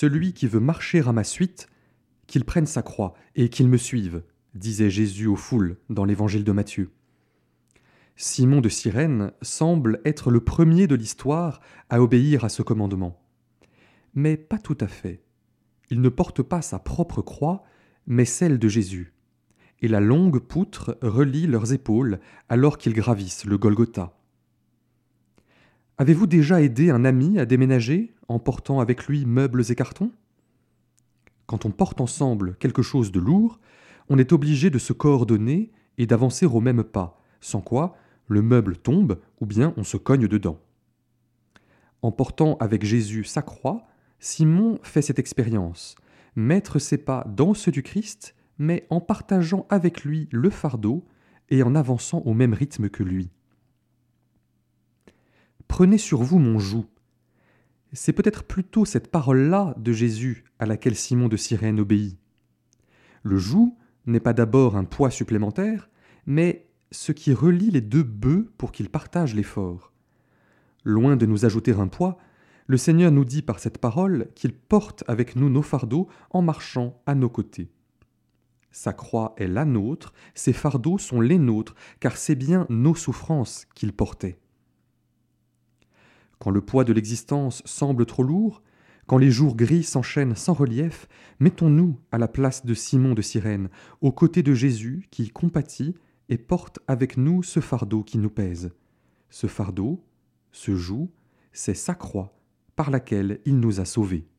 Celui qui veut marcher à ma suite, qu'il prenne sa croix et qu'il me suive, disait Jésus aux foules dans l'évangile de Matthieu. Simon de Cyrène semble être le premier de l'histoire à obéir à ce commandement. Mais pas tout à fait. Il ne porte pas sa propre croix, mais celle de Jésus. Et la longue poutre relie leurs épaules alors qu'ils gravissent le Golgotha. Avez-vous déjà aidé un ami à déménager? En portant avec lui meubles et cartons? Quand on porte ensemble quelque chose de lourd, on est obligé de se coordonner et d'avancer au même pas, sans quoi le meuble tombe ou bien on se cogne dedans. En portant avec Jésus sa croix, Simon fait cette expérience, mettre ses pas dans ceux du Christ, mais en partageant avec lui le fardeau et en avançant au même rythme que lui. Prenez sur vous mon joug. C'est peut-être plutôt cette parole-là de Jésus à laquelle Simon de Cyrène obéit. Le joug n'est pas d'abord un poids supplémentaire, mais ce qui relie les deux bœufs pour qu'ils partagent l'effort. Loin de nous ajouter un poids, le Seigneur nous dit par cette parole qu'il porte avec nous nos fardeaux en marchant à nos côtés. Sa croix est la nôtre, ses fardeaux sont les nôtres, car c'est bien nos souffrances qu'il portait. Quand le poids de l'existence semble trop lourd, quand les jours gris s'enchaînent sans relief, mettons-nous à la place de Simon de Cyrène, aux côtés de Jésus qui compatit et porte avec nous ce fardeau qui nous pèse. Ce fardeau, ce joug, c'est sa croix par laquelle il nous a sauvés.